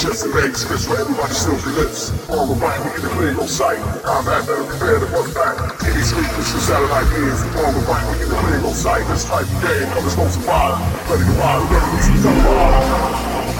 chest and legs, fist where everybody still lives. All the we get the clear, no sight. Combat better prepare to run back. Any sleepless for satellite years. All the we get the clear, no sight. This type of game, others won't survive. Ready to ride, revolution televised. revolution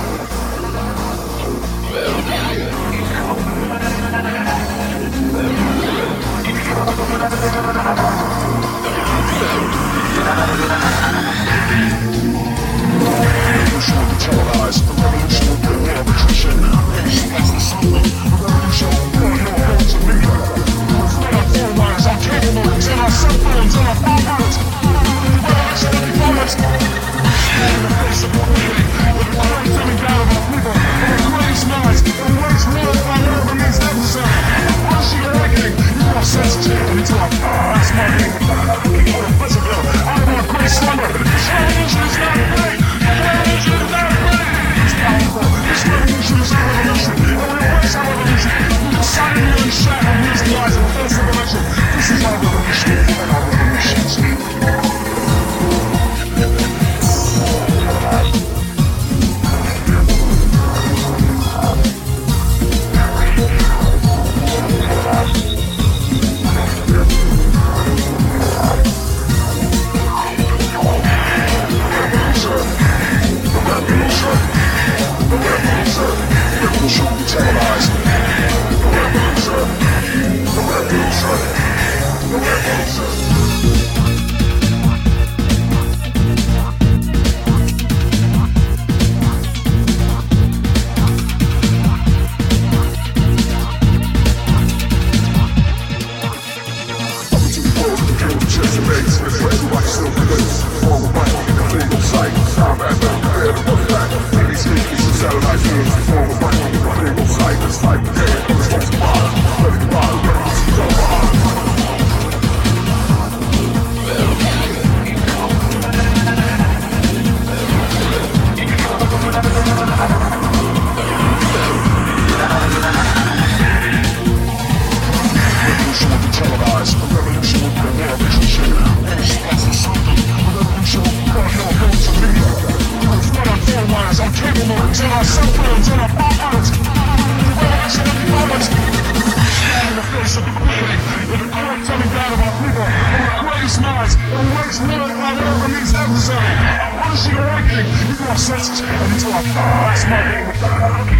wires, on cable modems, and our cell phones, and our. The revolution will be moments. Stand in the face of the equality, with the current coming down of our people, and the greatest minds, and waste little by whatever means necessary. Once you awakening, you are senses, and until our last morning,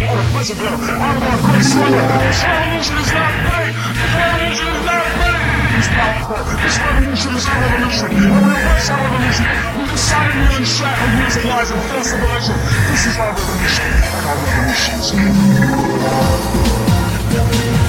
out of Pleasantville, out of our slumber. This revolution is This revolution is our revolution. Embrace our revolution. We decided to unshut and lies of false revelation. This is our revolution our.